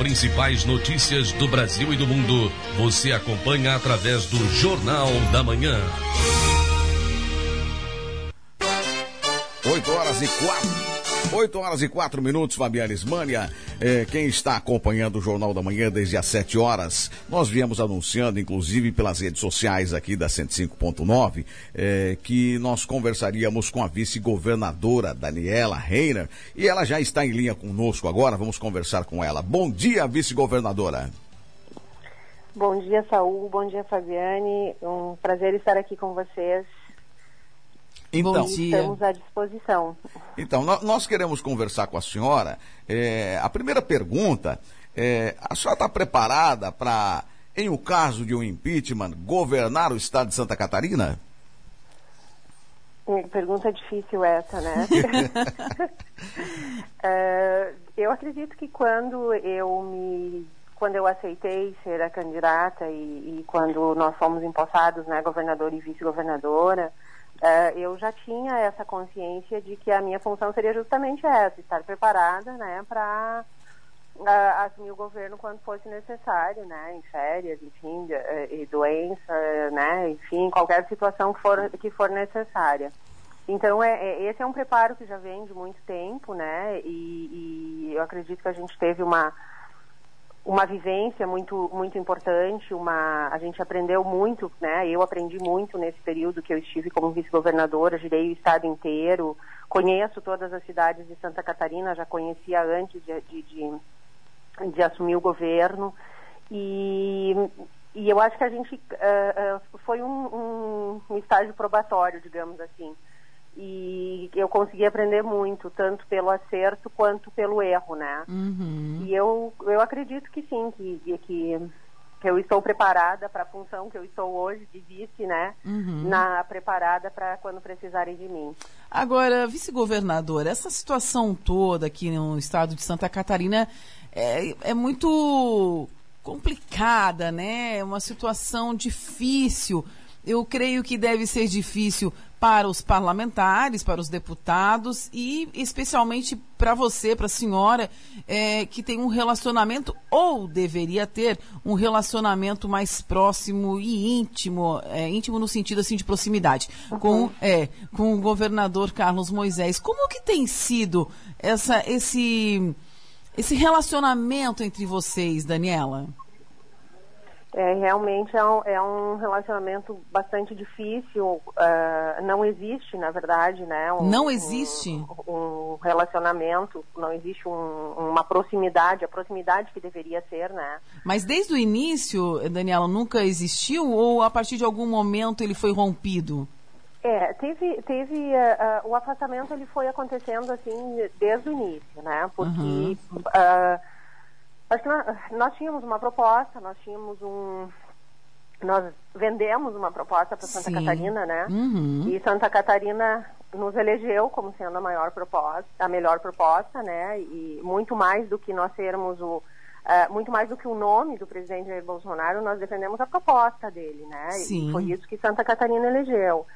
principais notícias do Brasil e do mundo, você acompanha através do Jornal da Manhã. 8 horas e 4 8 horas e 4 minutos, Fabiana Ismânia. É, quem está acompanhando o Jornal da Manhã desde as 7 horas, nós viemos anunciando, inclusive pelas redes sociais aqui da 105.9, é, que nós conversaríamos com a vice-governadora Daniela Reiner e ela já está em linha conosco agora. Vamos conversar com ela. Bom dia, vice-governadora. Bom dia, Saúl. Bom dia, Fabiane. Um prazer estar aqui com vocês. Então, estamos à disposição. Então, nós queremos conversar com a senhora. É, a primeira pergunta é: a senhora está preparada para, em o caso de um impeachment, governar o estado de Santa Catarina? Hum, pergunta difícil essa, né? uh, eu acredito que quando eu me quando eu aceitei ser a candidata e, e quando nós fomos empossados, né, governador e vice-governadora, Uh, eu já tinha essa consciência de que a minha função seria justamente essa, estar preparada, né, para uh, assumir o governo quando fosse necessário, né, em férias, enfim, de, e doença, né, enfim, qualquer situação que for, que for necessária. Então, é, é, esse é um preparo que já vem de muito tempo, né, e, e eu acredito que a gente teve uma uma vivência muito muito importante, uma a gente aprendeu muito, né? Eu aprendi muito nesse período que eu estive como vice-governadora, girei o estado inteiro, conheço todas as cidades de Santa Catarina, já conhecia antes de, de, de, de assumir o governo e e eu acho que a gente uh, uh, foi um, um, um estágio probatório, digamos assim e eu consegui aprender muito, tanto pelo acerto quanto pelo erro, né? Uhum. E eu, eu acredito que sim, que, que, que eu estou preparada para a função que eu estou hoje de vice, né? Uhum. Na, preparada para quando precisarem de mim. Agora, vice-governador, essa situação toda aqui no estado de Santa Catarina é, é muito complicada, né? É uma situação difícil. Eu creio que deve ser difícil para os parlamentares, para os deputados e especialmente para você, para a senhora, é, que tem um relacionamento, ou deveria ter, um relacionamento mais próximo e íntimo, é, íntimo no sentido assim de proximidade, uhum. com, é, com o governador Carlos Moisés. Como que tem sido essa, esse, esse relacionamento entre vocês, Daniela? É, realmente é um, é um relacionamento bastante difícil. Uh, não existe, na verdade, né? Um, não existe? Um, um relacionamento, não existe um, uma proximidade, a proximidade que deveria ser, né? Mas desde o início, Daniela, nunca existiu ou a partir de algum momento ele foi rompido? É, teve, teve uh, uh, o afastamento ele foi acontecendo assim desde o início, né? Porque uhum. Acho que nós, nós tínhamos uma proposta, nós tínhamos um. Nós vendemos uma proposta para Santa Sim. Catarina, né? Uhum. E Santa Catarina nos elegeu como sendo a maior proposta, a melhor proposta, né? E muito mais do que nós sermos o. Uh, muito mais do que o nome do presidente Jair Bolsonaro, nós defendemos a proposta dele, né? Sim. E foi isso que Santa Catarina elegeu.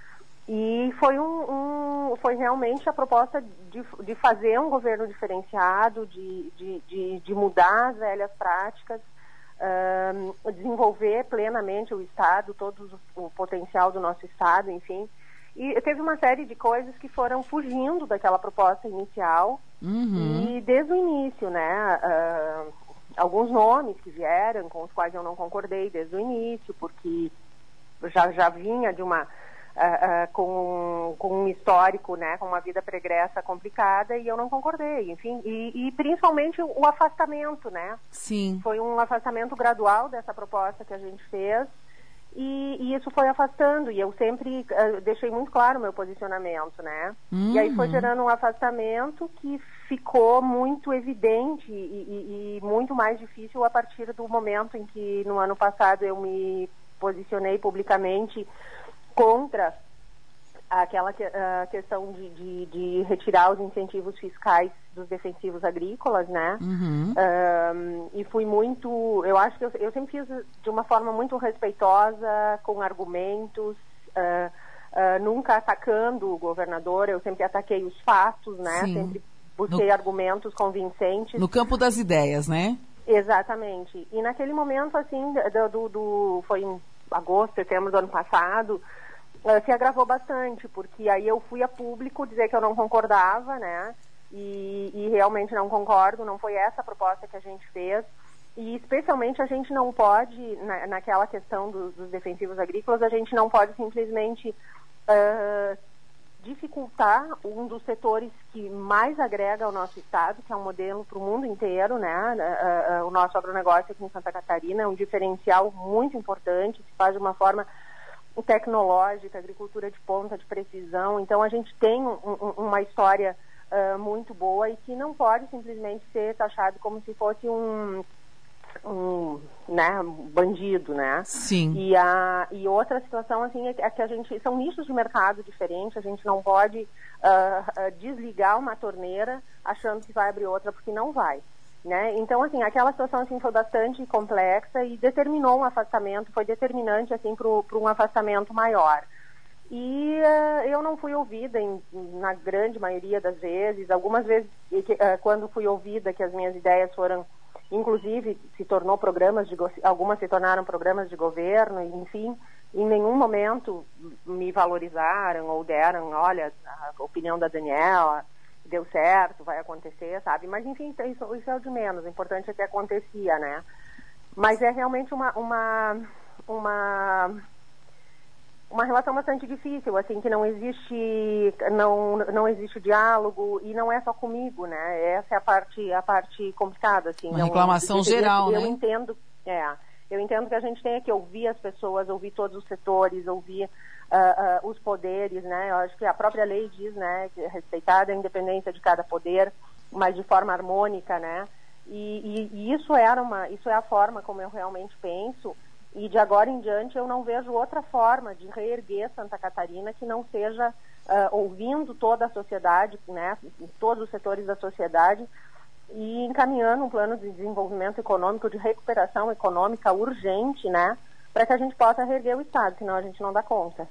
E foi, um, um, foi realmente a proposta de, de fazer um governo diferenciado, de, de, de, de mudar as velhas práticas, um, desenvolver plenamente o Estado, todo o potencial do nosso Estado, enfim. E teve uma série de coisas que foram fugindo daquela proposta inicial. Uhum. E desde o início, né? Uh, alguns nomes que vieram, com os quais eu não concordei desde o início, porque já, já vinha de uma uh, uh, com, com um histórico, né, com uma vida pregressa complicada e eu não concordei, enfim, e, e, principalmente o afastamento, né? Sim. Foi um afastamento gradual dessa proposta que a gente fez e, e isso foi afastando e eu sempre uh, deixei muito claro o meu posicionamento, né? Uhum. E aí foi uhum. gerando um afastamento que ficou muito evidente e, e, e muito mais difícil a partir do momento em que no ano passado eu me posicionei publicamente contra aquela que, uh, questão de, de, de, retirar os incentivos fiscais dos defensivos agrícolas, né? Uhum. Um, e fui muito, eu acho que eu, eu, sempre fiz de uma forma muito respeitosa, com argumentos, uh, uh, nunca atacando o governador, eu sempre ataquei os fatos, né? Sim. Sempre busquei no, argumentos convincentes. No campo das ideias, né? Exatamente. E naquele momento, assim, do, do, do foi em agosto, setembro do ano passado, se agravou bastante, porque aí eu fui a público dizer que eu não concordava, né? E, e realmente não concordo, não foi essa a proposta que a gente fez. E especialmente a gente não pode, na, naquela questão do, dos defensivos agrícolas, a gente não pode simplesmente uh, dificultar um dos setores que mais agrega ao nosso estado, que é um modelo para o mundo inteiro, né? Uh, uh, o nosso agronegócio aqui em Santa Catarina é um diferencial muito importante, se faz de uma forma tecnológica, agricultura de ponta, de precisão. Então a gente tem um, um, uma história uh, muito boa e que não pode simplesmente ser taxado como se fosse um um né, bandido, né? Sim. E, a, e outra situação, assim, é que a gente, são nichos de mercado diferentes, a gente não pode uh, uh, desligar uma torneira achando que vai abrir outra, porque não vai. Né? Então, assim, aquela situação assim, foi bastante complexa e determinou um afastamento, foi determinante assim, para um afastamento maior. E uh, eu não fui ouvida em, na grande maioria das vezes. Algumas vezes, uh, quando fui ouvida, que as minhas ideias foram inclusive se tornou programas de algumas se tornaram programas de governo, enfim, em nenhum momento me valorizaram ou deram, olha, a opinião da Daniela deu certo, vai acontecer, sabe? Mas enfim, isso, isso é o de menos, o importante é que acontecia, né? Mas é realmente uma, uma, uma uma relação bastante difícil, assim, que não existe, não, não existe diálogo e não é só comigo, né? Essa é a parte, a parte complicada, assim. Uma não, reclamação eu, geral, eu, né? Eu entendo, é, eu entendo que a gente tem que ouvir as pessoas, ouvir todos os setores, ouvir uh, uh, os poderes, né? Eu acho que a própria lei diz, né, é respeitada a independência de cada poder, mas de forma harmônica, né? E, e, e isso era uma, isso é a forma como eu realmente penso e de agora em diante eu não vejo outra forma de reerguer Santa Catarina que não seja uh, ouvindo toda a sociedade, né, todos os setores da sociedade e encaminhando um plano de desenvolvimento econômico, de recuperação econômica urgente, né, para que a gente possa reerguer o Estado, senão a gente não dá conta.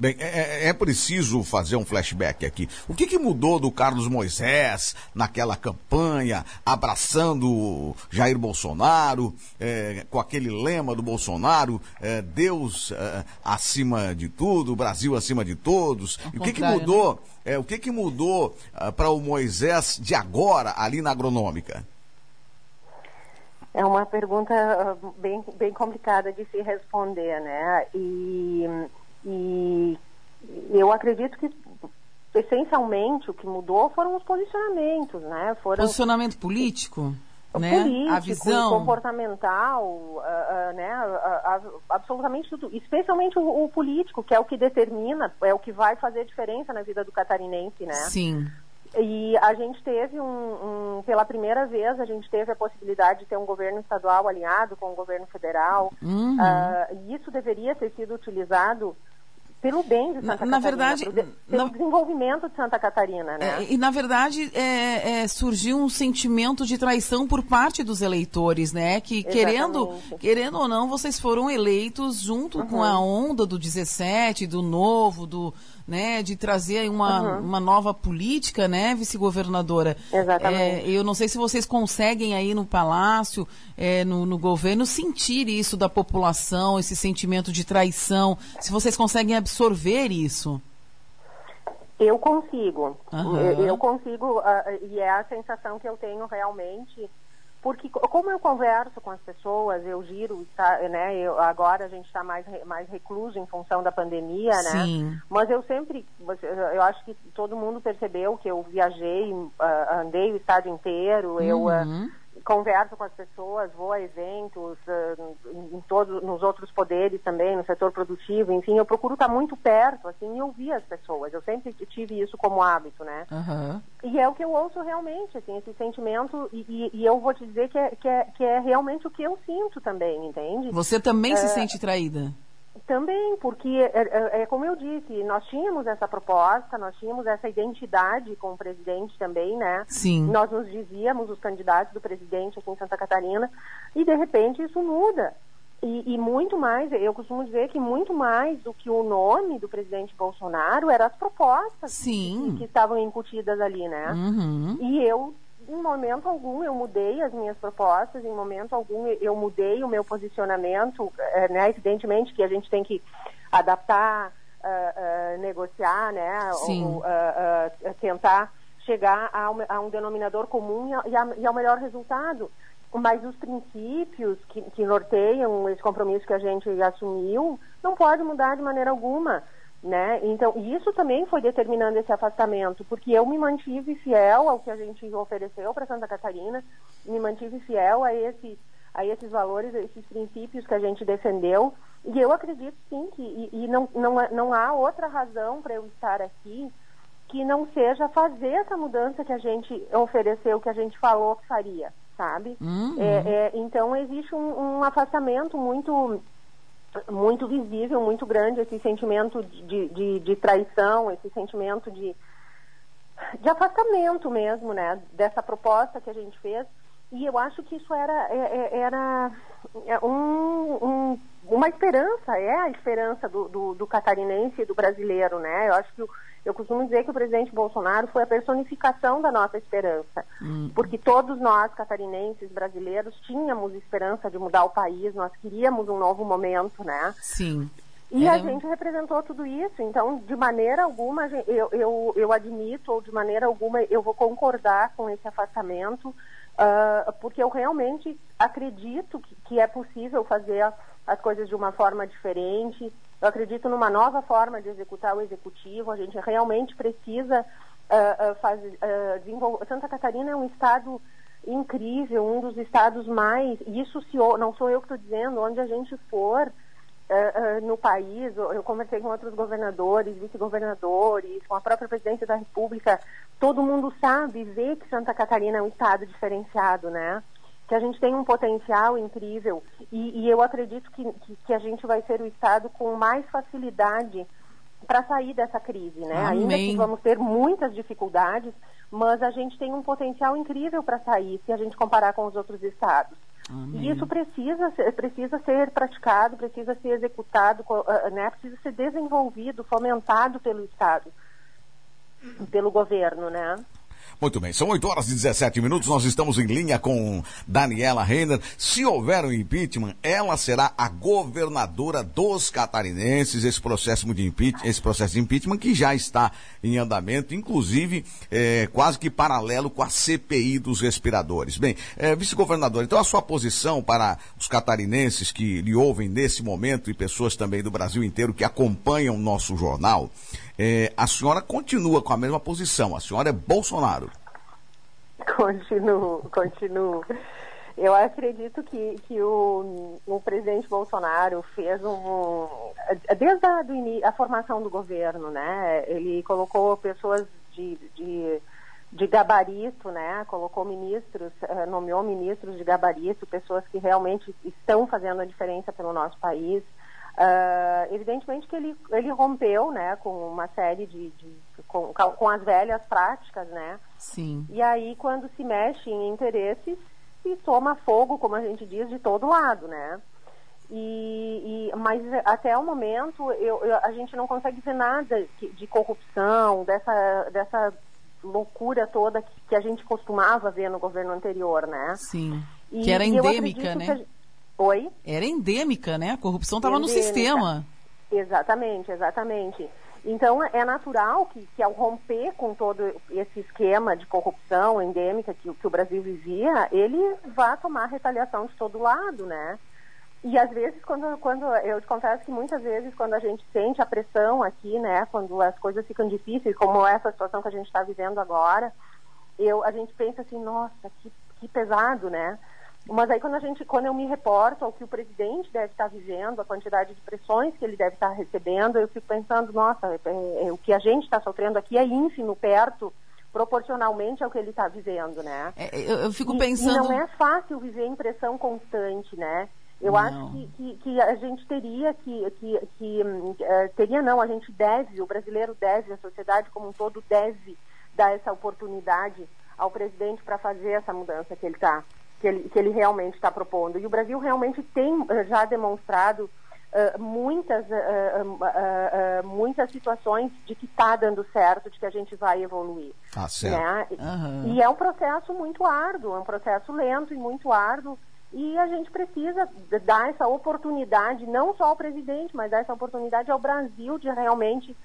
Bem, é, é, é, preciso fazer um flashback aqui. O que, que mudou do Carlos Moisés naquela campanha, abraçando Jair Bolsonaro, é, com aquele lema do Bolsonaro, é, Deus é, acima de tudo, Brasil acima de todos. E o que, que mudou? Né? É, o que, que mudou uh, para o Moisés de agora ali na agronômica? É uma pergunta bem, bem complicada de se responder, né? E e eu acredito que essencialmente o que mudou foram os posicionamentos, né? Foram posicionamento político, né? Político, a visão comportamental, uh, uh, né? Uh, absolutamente tudo, especialmente o, o, político, que é o que determina, é o que vai fazer diferença na vida do catarinense, né? Sim. E a gente teve um, um, pela primeira vez, a gente teve a possibilidade de ter um governo estadual alinhado com o governo federal. Uhum. e isso deveria ter sido utilizado pelo bem de Santa na, Catarina, na verdade, pelo, pelo na, desenvolvimento de Santa Catarina, né? É, e na verdade é, é, surgiu um sentimento de traição por parte dos eleitores, né? Que querendo, querendo ou não, vocês foram eleitos junto uhum. com a onda do 17, do novo, do né, de trazer uma, uhum. uma nova política, né, vice-governadora. Exatamente. É, eu não sei se vocês conseguem aí no Palácio, é, no, no governo, sentir isso da população, esse sentimento de traição, se vocês conseguem absorver isso. Eu consigo. Uhum. Eu consigo, uh, e é a sensação que eu tenho realmente porque como eu converso com as pessoas, eu giro, tá, né? Eu, agora a gente está mais mais recluso em função da pandemia, né? Sim. Mas eu sempre, eu acho que todo mundo percebeu que eu viajei, uh, andei o estado inteiro, uhum. eu uh, converso com as pessoas, vou a eventos, uh, em todos, nos outros poderes também, no setor produtivo, enfim, eu procuro estar muito perto, assim, e ouvir as pessoas. Eu sempre tive isso como hábito, né? Uhum. E é o que eu ouço realmente, assim, esse sentimento, e, e, e eu vou te dizer que é, que, é, que é realmente o que eu sinto também, entende? Você também é... se sente traída? Também, porque é, é, é, como eu disse, nós tínhamos essa proposta, nós tínhamos essa identidade com o presidente também, né? Sim. Nós nos dizíamos os candidatos do presidente aqui em Santa Catarina, e de repente isso muda. E, e, muito mais, eu costumo dizer que muito mais do que o nome do presidente Bolsonaro eram as propostas Sim. que, que estavam incutidas ali, né? Uhum. E eu em momento algum eu mudei as minhas propostas, em momento algum eu mudei o meu posicionamento, é, né? Evidentemente que a gente tem que adaptar, uh, uh, negociar, né? Ou, uh, tentar chegar a um, a um denominador comum e, a, e, ao melhor resultado. Mas os princípios que, que norteiam esse compromisso que a gente assumiu não pode mudar de maneira alguma. Né? Então, isso também foi determinando esse afastamento, porque eu me mantive fiel ao que a gente ofereceu para Santa Catarina, me mantive fiel a, esse, a esses valores, a esses princípios que a gente defendeu, e eu acredito sim que, e, e não, não, não há outra razão para eu estar aqui que não seja fazer essa mudança que a gente ofereceu, que a gente falou que faria, sabe? Uhum. É, é, então, existe um, um afastamento muito muito visível, muito grande esse sentimento de, de, de traição, esse sentimento de, de afastamento mesmo, né, dessa proposta que a gente fez. E eu acho que isso era, é, é, era é um, um, uma esperança, é a esperança do, do, do, catarinense e do brasileiro, né? Eu acho que eu costumo dizer que o presidente Bolsonaro foi a personificação da nossa esperança, hum. porque todos nós, catarinenses, brasileiros, tínhamos esperança de mudar o país, nós queríamos um novo momento, né? Sim. E a gente representou tudo isso, então, de maneira alguma, eu, eu, eu admito, ou de maneira alguma, eu vou concordar com esse afastamento, uh, porque eu realmente acredito que, que é possível fazer as coisas de uma forma diferente, eu acredito numa nova forma de executar o executivo. A gente realmente precisa uh, uh, fazer, desenvolver. Santa Catarina é um estado incrível, um dos estados mais. Isso se, não sou eu que estou dizendo. Onde a gente for no país, eu conversei com outros governadores, vice-governadores, com a própria presidência da República. Todo mundo sabe, vê que Santa Catarina é um estado diferenciado, né? que a gente tem um potencial incrível e, e eu acredito que, que, que, a gente vai ser o Estado com mais facilidade para sair dessa crise, né? Amém. Ainda que vamos ter muitas dificuldades, mas a gente tem um potencial incrível para sair se a gente comparar com os outros estados. Amém. E isso precisa, precisa ser praticado, precisa ser executado, né? precisa ser desenvolvido, fomentado pelo Estado, pelo governo, né? Muito bem, são 8 horas e 17 minutos, nós estamos em linha com Daniela Reiner. Se houver um impeachment, ela será a governadora dos catarinenses, esse processo de impeachment, esse processo de impeachment que já está em andamento, inclusive é, quase que paralelo com a CPI dos respiradores. Bem, é, vice-governador, então a sua posição para os catarinenses que lhe ouvem nesse momento e pessoas também do Brasil inteiro que acompanham o nosso jornal, é, a senhora continua com a mesma posição, a senhora é Bolsonaro. Continuo, continuo. Eu acredito que, que o, o presidente Bolsonaro fez um. Desde a, do, a formação do governo, né? Ele colocou pessoas de, de, de gabarito, né? Colocou ministros, eh, nomeou ministros de gabarito, pessoas que realmente estão fazendo a diferença pelo nosso país. Uh, evidentemente que ele, ele rompeu, né, com uma série de, de com, com as velhas práticas, né? Sim. E aí quando se mexe em interesses, se toma fogo, como a gente diz, de todo lado, né? E, e mas até o momento eu, eu, a gente não consegue ver nada de, de corrupção, dessa, dessa loucura toda que, que, a gente costumava ver no governo anterior, né? Sim. E, que era endêmica, né? Oi? Era endêmica, né? A corrupção estava no sistema. Exatamente, exatamente. Então, é natural que, que ao romper com todo esse esquema de corrupção endêmica que, que o Brasil vivia, ele vá tomar retaliação de todo lado, né? E às vezes, quando, quando eu te confesso que muitas vezes, quando a gente sente a pressão aqui, né, quando as coisas ficam difíceis, como essa situação que a gente está vivendo agora, eu, a gente pensa assim, nossa, que, que pesado, né? Mas aí quando a gente, quando eu me reporto ao que o presidente deve estar vivendo, a quantidade de pressões que ele deve estar recebendo, eu fico pensando, nossa, é, é, o que a gente está sofrendo aqui é ínfimo perto proporcionalmente ao que ele está vivendo, né? É, eu, eu, fico pensando. E, e, não é fácil viver em pressão constante, né? Eu não. acho que, que, que, a gente teria que, que, que uh, teria não, a gente deve, o brasileiro deve, a sociedade como um todo deve dar essa oportunidade ao presidente para fazer essa mudança que ele está que ele, que ele realmente está propondo. E o Brasil realmente tem eh, já demonstrado uh, muitas, uh, muitas situações de que está dando certo, de que a gente vai evoluir. Ah, certo. Né? Uhum. E é um processo muito árduo, é um processo lento e muito árduo. E a gente precisa dar essa oportunidade, não só ao presidente, mas dar essa oportunidade ao Brasil de realmente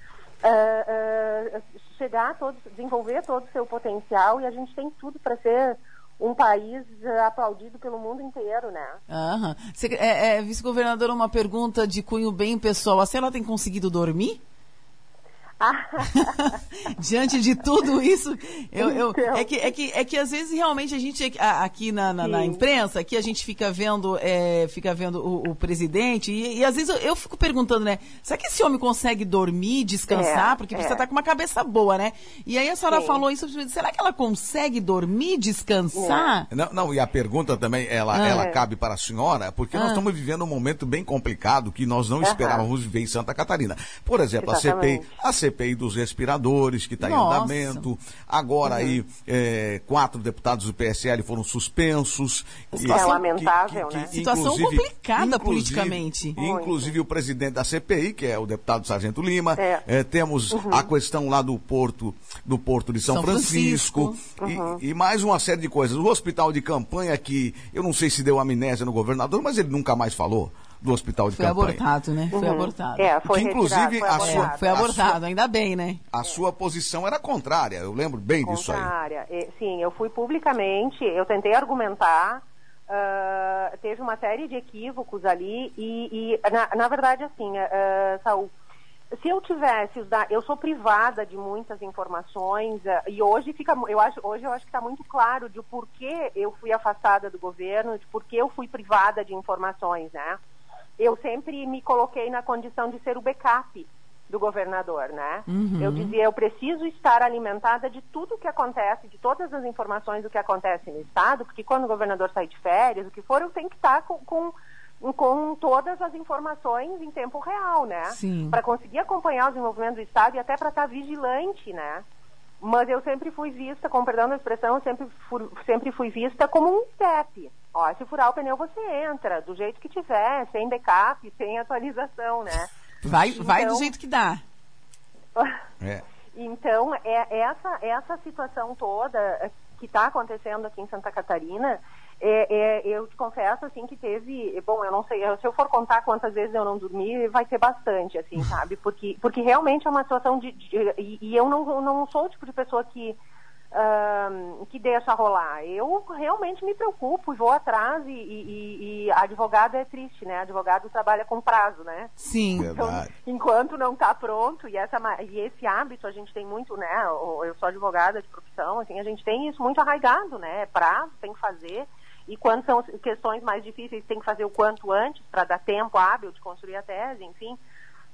uh, uh, chegar a todo, desenvolver todo o seu potencial e a gente tem tudo para ser um país aplaudido pelo mundo inteiro, né? Aham. é, é, Vice-governadora, uma pergunta de cunho bem pessoal. A senhora tem conseguido dormir? Diante de tudo isso, eu, eu então. é, que, é, que, é que às vezes realmente a gente aqui na, na, na imprensa, aqui a gente fica vendo, é, fica vendo o, o presidente, e, e, às vezes eu, eu, fico perguntando, né? Será que esse homem consegue dormir, descansar? É, Porque é. precisa estar tá com uma cabeça boa, né? E aí a senhora Sim. falou isso, será que ela consegue dormir, descansar? Não, não e a pergunta também, ela, ah. ela cabe para a senhora, porque ah. nós estamos vivendo um momento bem complicado que nós não esperávamos viver em Santa Catarina. Por exemplo, Exatamente. a CPI, a CPI CPI dos respiradores, que está em andamento. Agora uhum. aí, é, quatro deputados do PSL foram suspensos. Situação, é lamentável, que, que, né? Que, Situação complicada politicamente. Inclusive o presidente da CPI, que é o deputado Sargento Lima. É. É, temos uhum. a questão lá do Porto, do Porto de São, São Francisco. Francisco. Uhum. E, e, mais uma série de coisas. O hospital de campanha que eu não sei se deu amnésia no governador, mas ele nunca mais falou do hospital de foi campanha. Foi abortado, né? Uhum. Foi abortado. É, foi que, inclusive foi a sua foi abortado, sua, ainda bem, né? A sua posição era contrária, eu lembro bem contrária. disso aí. Contrária. Sim, eu fui publicamente, eu tentei argumentar, uh, teve uma série de equívocos ali e, e na, na, verdade assim, uh, Saul, se eu tivesse eu sou privada de muitas informações uh, e hoje fica, eu acho, hoje eu acho que está muito claro de porquê eu fui afastada do governo, de porquê eu fui privada de informações, né? Eu sempre me coloquei na condição de ser o backup do governador, né? Uhum. Eu dizia, eu preciso estar alimentada de tudo o que acontece, de todas as informações do que acontece no estado, porque quando o governador sai de férias, o que for, eu tenho que estar com, com com todas as informações em tempo real, né? Para conseguir acompanhar o desenvolvimento do Estado e até para estar vigilante, né? Mas eu sempre fui vista, com perdão da expressão, sempre fui, sempre fui vista como um step. Ó, se furar o pneu, você entra, do jeito que tiver, sem backup, sem atualização, né? Vai, então, vai do então jeito que dá. é. Então, é, essa, essa situação toda que está acontecendo aqui em Santa Catarina, é, é, eu te confesso, assim, que teve... Bom, eu não sei, se eu for contar quantas vezes eu não dormi, vai ser bastante, assim, sabe? Porque, porque realmente é uma situação de... de e, e eu não, não sou o tipo de pessoa que uh, que deixa rolar. Eu realmente me preocupo, vou atrás e, e, e, advogado é triste, né? Advogado trabalha com prazo, né? Sim. Então, enquanto não está pronto, e, essa, e esse hábito a gente tem muito, né? Eu sou advogada de profissão, assim, a gente tem isso muito arraigado, né? Prazo, tem que fazer. E quando são questões mais difíceis, tem que fazer o quanto antes para dar tempo hábil de construir a tese, enfim.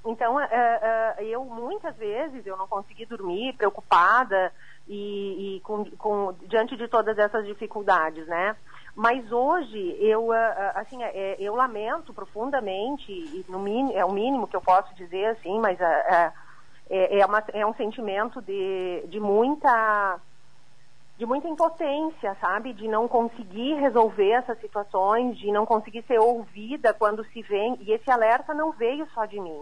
Então, uh, uh, eu muitas vezes eu não consegui dormir, preocupada, e, e com, com, diante de todas essas dificuldades, né? Mas hoje eu ah, ah, assim é, eu lamento profundamente e no mínimo, é o mínimo que eu posso dizer assim, mas ah, é, é, uma, é um sentimento de, de muita de muita impotência, sabe? De não conseguir resolver essas situações, de não conseguir ser ouvida quando se vem. E esse alerta não veio só de mim.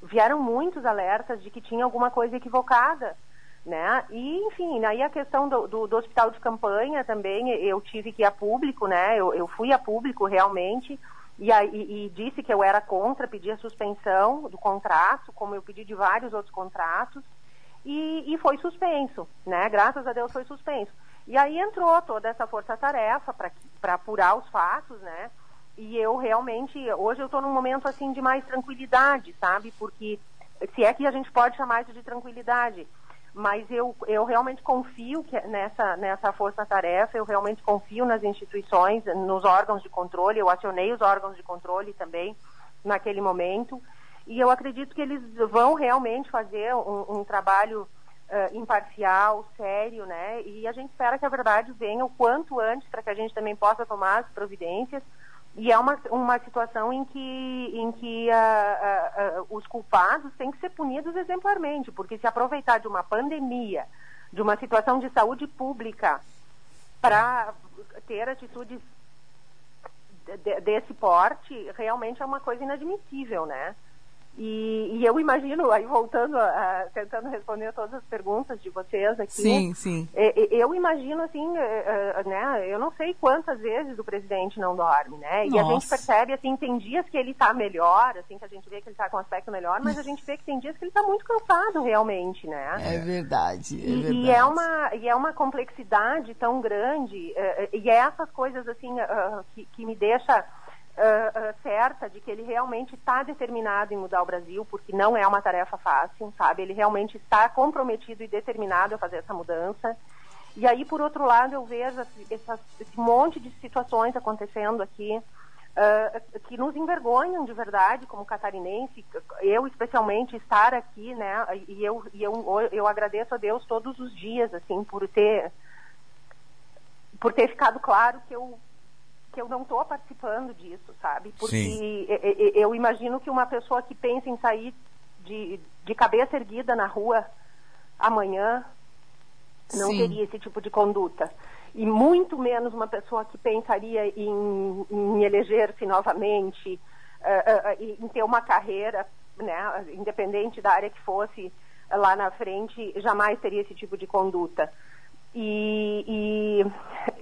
Vieram muitos alertas de que tinha alguma coisa equivocada né? E, enfim, aí a questão do, do, do, hospital de campanha também, eu tive que ir a público, né? Eu, eu fui a público realmente e, e, e, disse que eu era contra, pedi a suspensão do contrato, como eu pedi de vários outros contratos, e, e foi suspenso, né? Graças a Deus foi suspenso. E aí entrou toda essa força-tarefa para apurar os fatos, né? E eu realmente, hoje eu estou num momento assim de mais tranquilidade, sabe? Porque se é que a gente pode chamar isso de tranquilidade, mas eu, eu realmente confio que nessa, nessa força-tarefa, eu realmente confio nas instituições, nos órgãos de controle, eu acionei os órgãos de controle também naquele momento, e eu acredito que eles vão realmente fazer um, um trabalho uh, imparcial, sério, né? E a gente espera que a verdade venha o quanto antes para que a gente também possa tomar as providências e é uma, uma situação em que, em que uh, uh, uh, os culpados têm que ser punidos exemplarmente, porque se aproveitar de uma pandemia, de uma situação de saúde pública, para ter atitudes de, desse porte realmente é uma coisa inadmissível, né? E, e, eu imagino, aí voltando, a, tentando responder todas as perguntas de vocês aqui. Sim, sim. eu imagino, assim, é, é, né, eu não sei quantas vezes o presidente não dorme, né? E Nossa. a gente percebe, assim, tem dias que ele está melhor, assim, que a gente vê que ele está com um aspecto melhor, mas a gente vê que tem dias que ele está muito cansado realmente, né? É verdade, é e, verdade. E é, uma, e é uma complexidade tão grande, e é essas coisas, assim, que, que me deixa uh, certa de que ele realmente está determinado em mudar o Brasil, porque não é uma tarefa fácil, sabe? Ele realmente está comprometido e determinado a fazer essa mudança. E aí, por outro lado, eu vejo esse monte de situações acontecendo aqui uh, que nos envergonham de verdade, como catarinense. Eu, especialmente, estar aqui, né? E eu, e eu, eu agradeço a Deus todos os dias, assim, por ter por ter ficado claro que eu que eu não estou participando disso, sabe? Porque eu imagino que uma pessoa que pensa em sair de, de cabeça erguida na rua amanhã não Sim. teria esse tipo de conduta. E muito menos uma pessoa que pensaria em, em eleger-se novamente, uh, uh, em ter uma carreira, né, independente da área que fosse lá na frente, jamais teria esse tipo de conduta. E,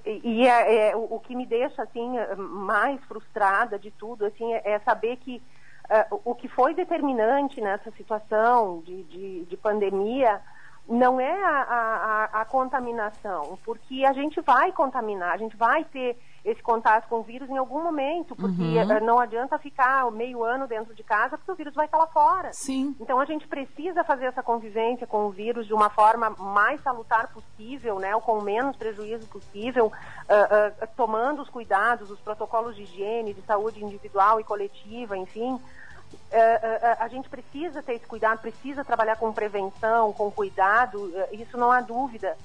e, e é, é, o que me deixa assim mais frustrada de tudo assim é, é saber que uh, o que foi determinante nessa situação de, de, de pandemia não é a, a, a, contaminação, porque a gente vai contaminar, a gente vai ter esse contato com o vírus em algum momento, porque uhum. Eh, não adianta ficar meio ano dentro de casa, porque o vírus vai estar lá fora. Sim. Então a gente precisa fazer essa convivência com o vírus de uma forma mais salutar possível, né, ou com menos prejuízo possível, uh, uh, tomando os cuidados, os protocolos de higiene, de saúde individual e coletiva, enfim. Uh, a gente precisa ter esse cuidado, precisa trabalhar com prevenção, com cuidado, isso não há dúvida.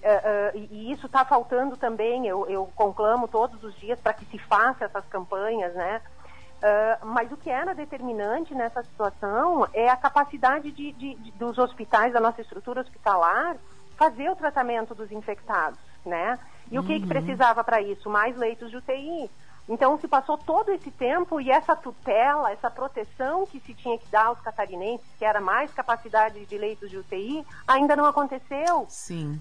Uh, uh, e isso está faltando também, eu, eu, conclamo todos os dias para que se faça essas campanhas, né? Uh, mas o que era determinante nessa situação é a capacidade de, de, de, dos hospitais, da nossa estrutura hospitalar, fazer o tratamento dos infectados, né? E uhum. o que, que uhum. precisava para isso? Mais leitos de UTI. Então se passou todo esse tempo e essa tutela, essa proteção que se tinha que dar aos catarinenses, que era mais capacidade de leitos de UTI, ainda não aconteceu. Sim.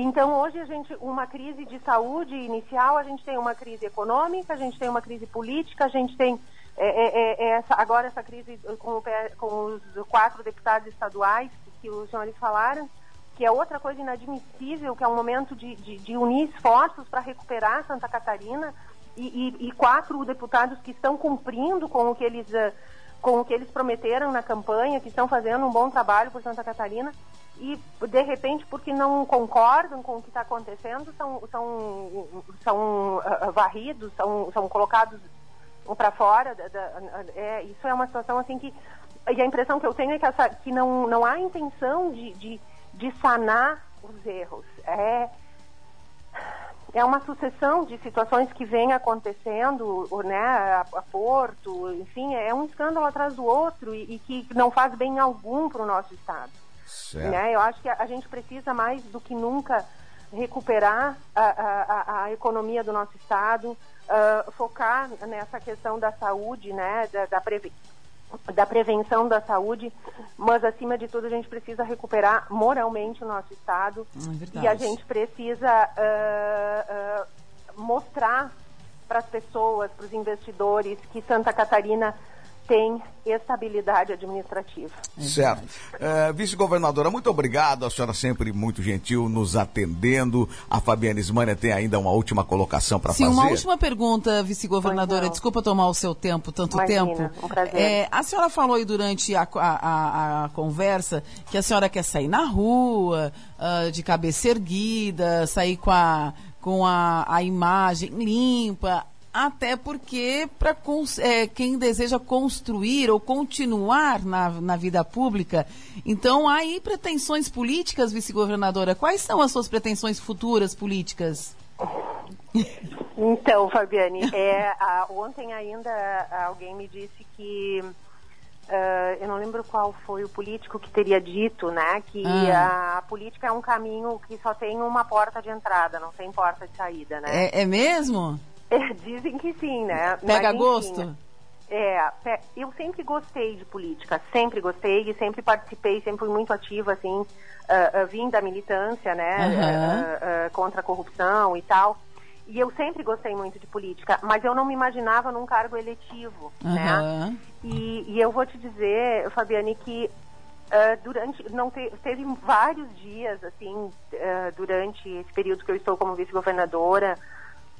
Então, hoje a gente, uma crise de saúde inicial, a gente tem uma crise econômica, a gente tem uma crise política, a gente tem é, é, é, é essa, agora essa crise com, com, os quatro deputados estaduais que, os senhores falaram, que é outra coisa inadmissível, que é um momento de, de, de unir esforços para recuperar Santa Catarina e, e, e, quatro deputados que estão cumprindo com o que eles eh, com o que eles prometeram na campanha, que estão fazendo um bom trabalho por Santa Catarina e de repente porque não concordam com o que está acontecendo são são são uh, varridos são são colocados para fora da, da, é, isso é uma situação assim que e a impressão que eu tenho é que, essa, que não não há intenção de, de, de sanar os erros é é uma sucessão de situações que vem acontecendo, né, a, a Porto, enfim, é um escândalo atrás do outro e, e que não faz bem algum para o nosso Estado. Né? Eu acho que a, a, gente precisa mais do que nunca recuperar a, a, a economia do nosso Estado, uh, focar nessa questão da saúde, né, da, da, preve da prevenção da saúde, mas acima de tudo a gente precisa recuperar moralmente o nosso Estado. É e a gente precisa uh, uh, mostrar para as pessoas, para os investidores que Santa Catarina tem estabilidade administrativa. Certo. É, Vice-governadora, muito obrigado. A senhora sempre muito gentil nos atendendo. A Fabiana Ismânia tem ainda uma última colocação para fazer. Sim, uma última pergunta, vice-governadora. Desculpa tomar o seu tempo, tanto Imagina, tempo. Um prazer. É, a senhora falou aí durante a, a, a, a, conversa que a senhora quer sair na rua, uh, de cabeça erguida, sair com a, com a, a imagem limpa até porque para é, quem deseja construir ou continuar na, na vida pública, então há aí pretensões políticas, vice-governadora. Quais são as suas pretensões futuras políticas? Então, Fabiane, é, a, ontem ainda alguém me disse que Uh, eu não lembro qual foi o político que teria dito, né, que ah. a política é um caminho que só tem uma porta de entrada, não tem porta de saída, né? É, é mesmo? É, dizem que sim, né? Pega Mas, gosto? É, eu sempre gostei de política, sempre gostei e sempre participei, sempre fui muito ativa, assim, uh, uh, vim da militância, né, uhum. uh, contra a corrupção e tal. E eu sempre gostei muito de política, mas eu não me imaginava num cargo eletivo, uhum. né? E, e, eu vou te dizer, Fabiane, que durante, não te, teve vários dias, assim, durante esse período que eu estou como vice-governadora,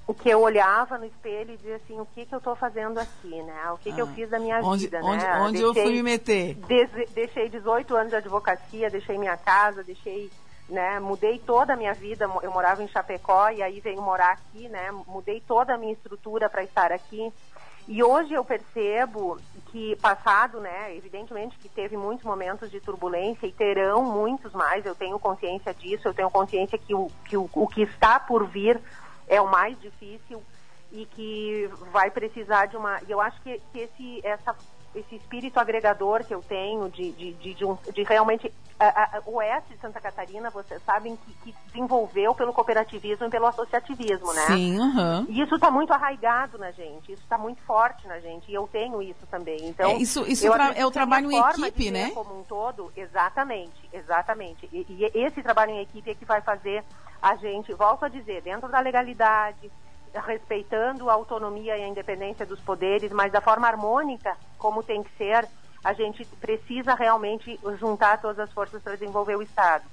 o que eu olhava no espelho e dizia assim, o que que eu estou fazendo aqui, né? O que ah. que eu ah. fiz da minha onde, vida, onde, né? Onde deixei, eu fui me meter? Des, deixei 18 anos de advocacia, deixei minha casa, deixei, né? Mudei toda a minha vida, eu morava em Chapecó e aí venho morar aqui, né? Mudei toda a minha estrutura para estar aqui. E hoje eu percebo que passado, né, evidentemente que teve muitos momentos de turbulência e terão muitos mais, eu tenho consciência disso, eu tenho consciência que o que, o, o que está por vir é o mais difícil e que vai precisar de uma. E eu acho que, que esse, essa, esse espírito agregador que eu tenho de, de, de, de, um, de realmente. A, a, o oeste de Santa Catarina, vocês sabem que, que, desenvolveu pelo cooperativismo e pelo associativismo, né? Sim, uhum. E isso está muito arraigado na gente, isso está muito forte na gente, e eu tenho isso também. Então, é, isso isso é o trabalho em equipe, né? Como um todo, exatamente, exatamente. E, e esse trabalho em equipe é que vai fazer a gente, volto a dizer, dentro da legalidade, respeitando a autonomia e a independência dos poderes, mas da forma harmônica, como tem que ser, a gente precisa realmente juntar todas as forças para desenvolver o Estado.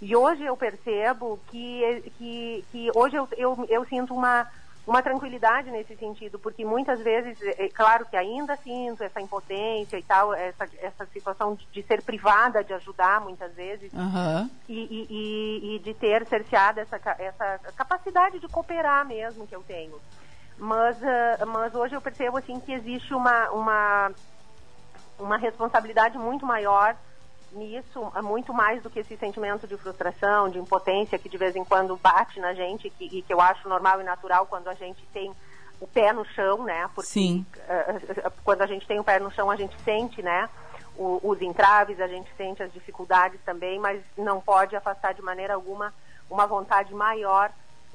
E hoje eu percebo que, que, que hoje eu, eu, eu sinto uma, uma tranquilidade nesse sentido, porque muitas vezes, é, é claro que ainda sinto essa impotência e tal, essa, essa situação de, de ser privada de ajudar muitas vezes uhum. e, e, e, e, de ter cerceado essa, essa capacidade de cooperar mesmo que eu tenho. Mas, uh, mas hoje eu percebo assim que existe uma, uma, uma responsabilidade muito maior nisso é muito mais do que esse sentimento de frustração, de impotência que de vez em quando bate na gente que, e que eu acho normal e natural quando a gente tem o pé no chão, né? Porque Sim. Uh, quando a gente tem o pé no chão a gente sente, né? O, os entraves, a gente sente as dificuldades também, mas não pode afastar de maneira alguma uma vontade maior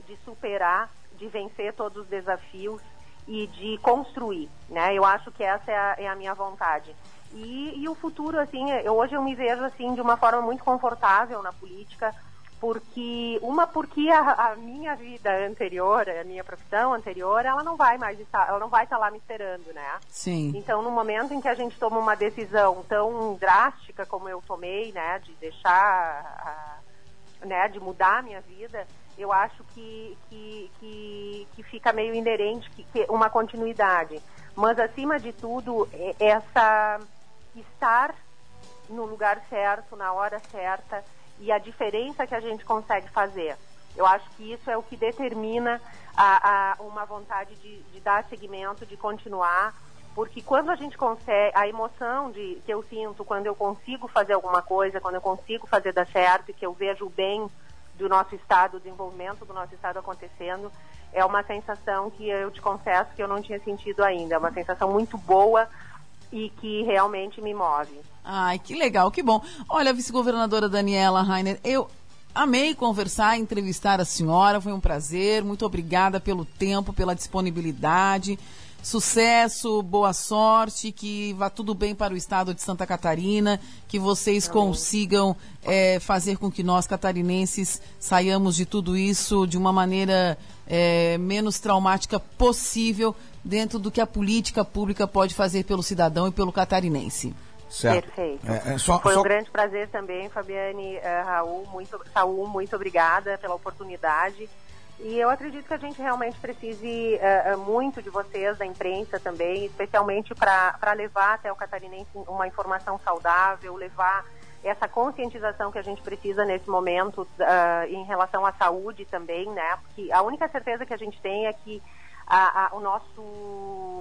de superar, de vencer todos os desafios e de construir, né? Eu acho que essa é a, é a minha vontade. E, e o futuro, assim, eu, hoje eu me vejo assim de uma forma muito confortável na política, porque uma porque a, a, minha vida anterior, a minha profissão anterior, ela não vai mais estar, ela não vai estar lá me esperando, né? Sim. Então, no momento em que a gente toma uma decisão tão drástica como eu tomei, né, de deixar, a, né, de mudar a minha vida, eu acho que que, que, que fica meio inerente que, que uma continuidade. Mas acima de tudo, é essa estar no lugar certo, na hora certa e a diferença que a gente consegue fazer. Eu acho que isso é o que determina a, a uma vontade de, de, dar seguimento, de continuar, porque quando a gente consegue, a emoção de, que eu sinto quando eu consigo fazer alguma coisa, quando eu consigo fazer dar certo e que eu vejo o bem do nosso estado, o desenvolvimento do nosso estado acontecendo, é uma sensação que eu te confesso que eu não tinha sentido ainda. É uma sensação muito boa, e que realmente me move. Ai, que legal, que bom. Olha, vice-governadora Daniela Rainer, eu amei conversar, entrevistar a senhora, foi um prazer. Muito obrigada pelo tempo, pela disponibilidade. Sucesso, boa sorte, que vá tudo bem para o estado de Santa Catarina, que vocês Amém. consigam é, fazer com que nós catarinenses saiamos de tudo isso de uma maneira é, menos traumática possível, dentro do que a política pública pode fazer pelo cidadão e pelo catarinense. Certo. Perfeito. É, é, só, Foi só... um grande prazer também, Fabiane, uh, Raul, muito, Saul, muito obrigada pela oportunidade. E eu acredito que a gente realmente precise uh, muito de vocês, da imprensa também, especialmente para levar até o catarinense uma informação saudável, levar essa conscientização que a gente precisa nesse momento uh, em relação à saúde também, né? Porque a única certeza que a gente tem é que a, a, o nosso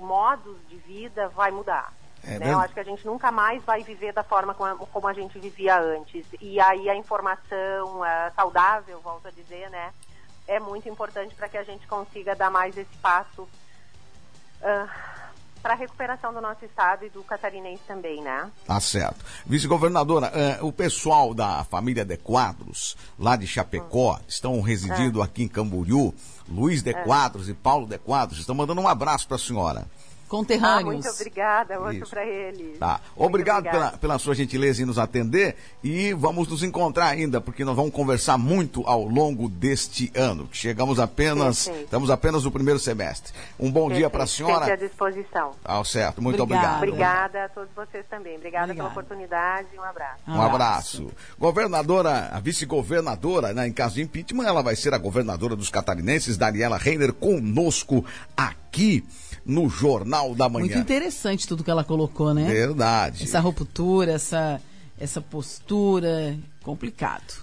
modo de vida vai mudar. É né? Eu acho que a gente nunca mais vai viver da forma como, como a gente vivia antes. E aí a informação saudável, volto a dizer, né, é muito importante para que a gente consiga dar mais esse passo uh, para a recuperação do nosso estado e do catarinense também, né? Tá certo. Vice-governadora, eh, o pessoal da família de Quadros, lá de Chapecó, hum. estão residindo é. aqui em Camboriú. Luiz de é. Quadros e Paulo de Quadros estão mandando um abraço para a senhora conterrâneos. Ah, muito obrigada, outro para eles. Tá. Obrigado pela, pela sua gentileza em nos atender e vamos nos encontrar ainda, porque nós vamos conversar muito ao longo deste ano. Chegamos apenas, Perfeito. estamos apenas no primeiro semestre. Um bom Perfeito. dia para a senhora. Sempre à disposição. Ah, certo. Muito obrigado. Obrigada a todos vocês também. Obrigada, Obrigada. pela oportunidade e um abraço. Um abraço. Governadora, a vice-governadora, né, em caso de impeachment, ela vai ser a governadora dos catarinenses, Daniela Reiner, conosco aqui no Jornal da Manhã. Muito interessante tudo que ela colocou, né? Verdade. Essa ruptura, essa, essa postura, complicado.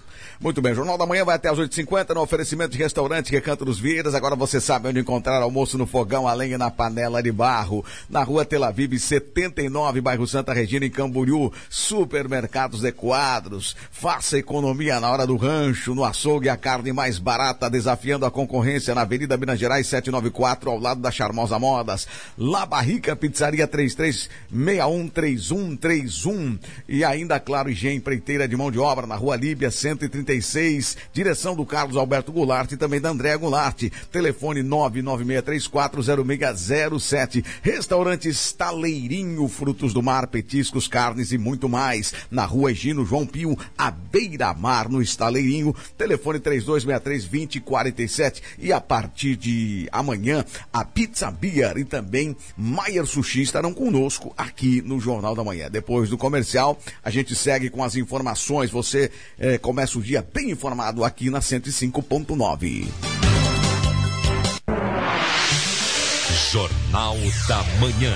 Muito bem, Jornal da Manhã vai até às 8h50 no oferecimento de restaurante Recanto dos Vieiras. Agora você sabe onde encontrar almoço no fogão, a lenha na panela de barro. Na rua Tel Aviv, 79, bairro Santa Regina, em Camboriú. Supermercados de quadros. Faça economia na hora do rancho, no açougue, a carne mais barata, desafiando a concorrência na Avenida Minas Gerais, 794, ao lado da Charmosa Modas. La Barrica, Pizzaria 33613131. E ainda, claro, higiene empreiteira de mão de obra na rua Líbia, 130 36, direção do Carlos Alberto Goulart e também da Andréa Goulart. Telefone 996340607. Restaurante Estaleirinho, frutos do mar, petiscos, carnes e muito mais. Na rua Egino João Pio, à beira-mar, no Estaleirinho. Telefone 3263-2047. E a partir de amanhã, a Pizza Beer e também Maier Sushi estarão conosco aqui no Jornal da Manhã. Depois do comercial, a gente segue com as informações. Você eh, começa o dia bem informado aqui na 105.9. Jornal da Manhã.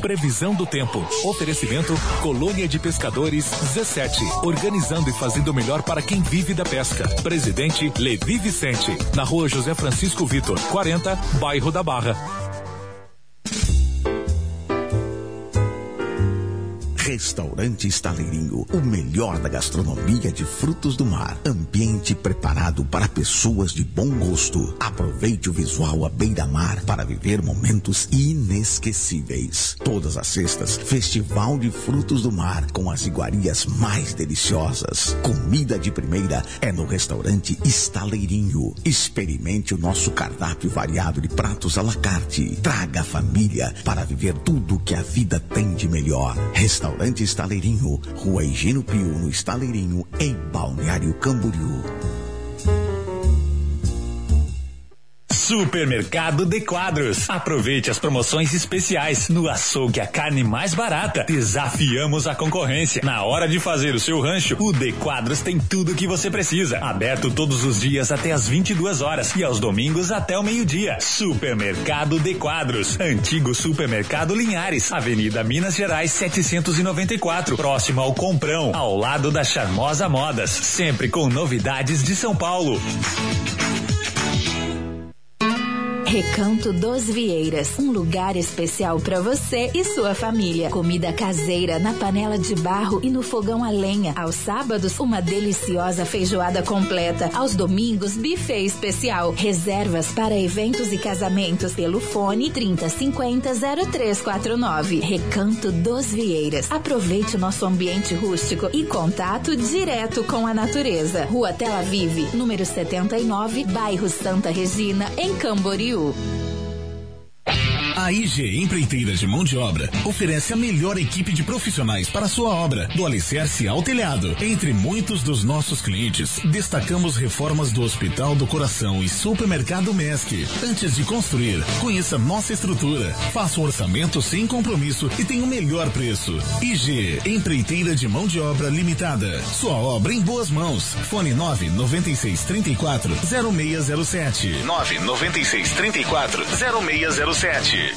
Previsão do tempo. Oferecimento Colônia de Pescadores Z7. Organizando e fazendo melhor para quem vive da pesca. Presidente Levi Vicente. Na rua José Francisco Vitor, 40, bairro da Barra. Restaurante Estaleirinho, o melhor da gastronomia de frutos do mar. Ambiente preparado para pessoas de bom gosto. Aproveite o visual à beira-mar para viver momentos inesquecíveis. Todas as sextas, Festival de Frutos do Mar com as iguarias mais deliciosas. Comida de primeira é no Restaurante Estaleirinho. Experimente o nosso cardápio variado de pratos à la carte. Traga a família para viver tudo que a vida tem de melhor. Restaurante Restaurante Estaleirinho, Rua Higino Pio, no Estaleirinho, em Balneário Camboriú. Supermercado de Quadros. Aproveite as promoções especiais. No açougue, a carne mais barata. Desafiamos a concorrência. Na hora de fazer o seu rancho, o De Quadros tem tudo o que você precisa. Aberto todos os dias até as 22 horas e aos domingos até o meio-dia. Supermercado de Quadros. Antigo Supermercado Linhares. Avenida Minas Gerais 794. Próximo ao Comprão. Ao lado da Charmosa Modas. Sempre com novidades de São Paulo. Recanto dos Vieiras, um lugar especial para você e sua família. Comida caseira na panela de barro e no fogão a lenha. Aos sábados, uma deliciosa feijoada completa. Aos domingos, buffet especial. Reservas para eventos e casamentos pelo fone 3050 0349. Recanto dos Vieiras. Aproveite o nosso ambiente rústico e contato direto com a natureza. Rua Tela Vive, número 79, bairro Santa Regina, em Camboriú. Brasil. A IG Empreiteiras de Mão de Obra oferece a melhor equipe de profissionais para sua obra, do alicerce ao telhado. Entre muitos dos nossos clientes, destacamos reformas do Hospital do Coração e Supermercado Mesc. Antes de construir, conheça nossa estrutura, faça um orçamento sem compromisso e tenha o melhor preço. IG Empreiteira de Mão de Obra Limitada. Sua obra em boas mãos. Fone 996 34 0607. 996 34 0607.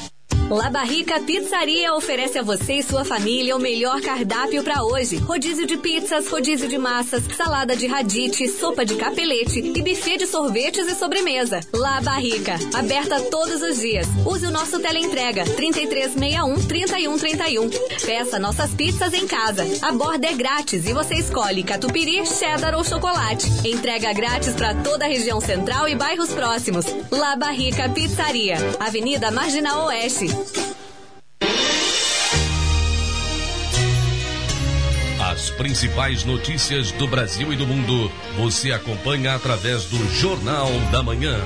La Barrica Pizzaria oferece a você e sua família o melhor cardápio para hoje. Rodízio de pizzas, rodízio de massas, salada de radite, sopa de capelete e buffet de sorvetes e sobremesa. La Barrica, aberta todos os dias. Use o nosso teleentrega 3361 3131. Peça nossas pizzas em casa. A borda é grátis e você escolhe catupiry, cheddar ou chocolate. Entrega grátis para toda a região central e bairros próximos. La Barrica Pizzaria, Avenida Marginal Oeste. As principais notícias do Brasil e do mundo você acompanha através do Jornal da Manhã.